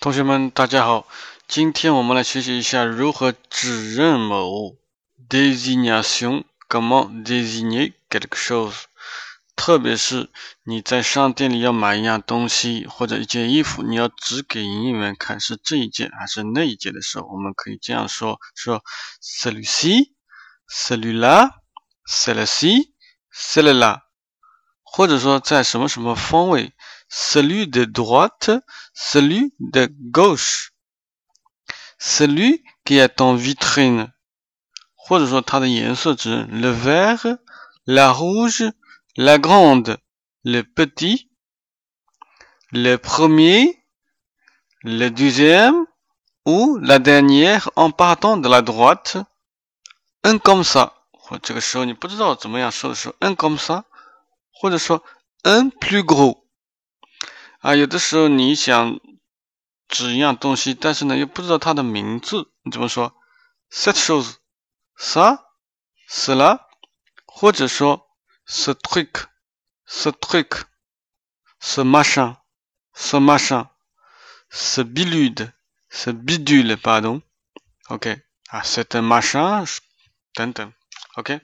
同学们，大家好，今天我们来学习一下如何指认某物。désignation，comment désigner quelque chose。特别是你在商店里要买一样东西或者一件衣服，你要指给营业员看是这一件还是那一件的时候，我们可以这样说：说 celui-ci，celui-là，celle-ci，celle-là。或者说在什么什么方位，celui de droite，celui de gauche，celui qui est en vitrine，或者说它的颜色指 le vert，la rouge，la grande，le petit，le premier，le deuxième ou la dernière en partant de la droite，un comme ça。或这个时候你不知道怎么样说的时候，un comme ça。 或者说 un plus gros 啊，有的时候你想指一样东西，但是呢又不知道它的名字，你怎么说？cette chose，ça，cela，或者说 ce truc，ce truc，ce machin，ce machin，ce bidule，ce bidule，pardon，OK 啊，c'est un machin 等等，OK。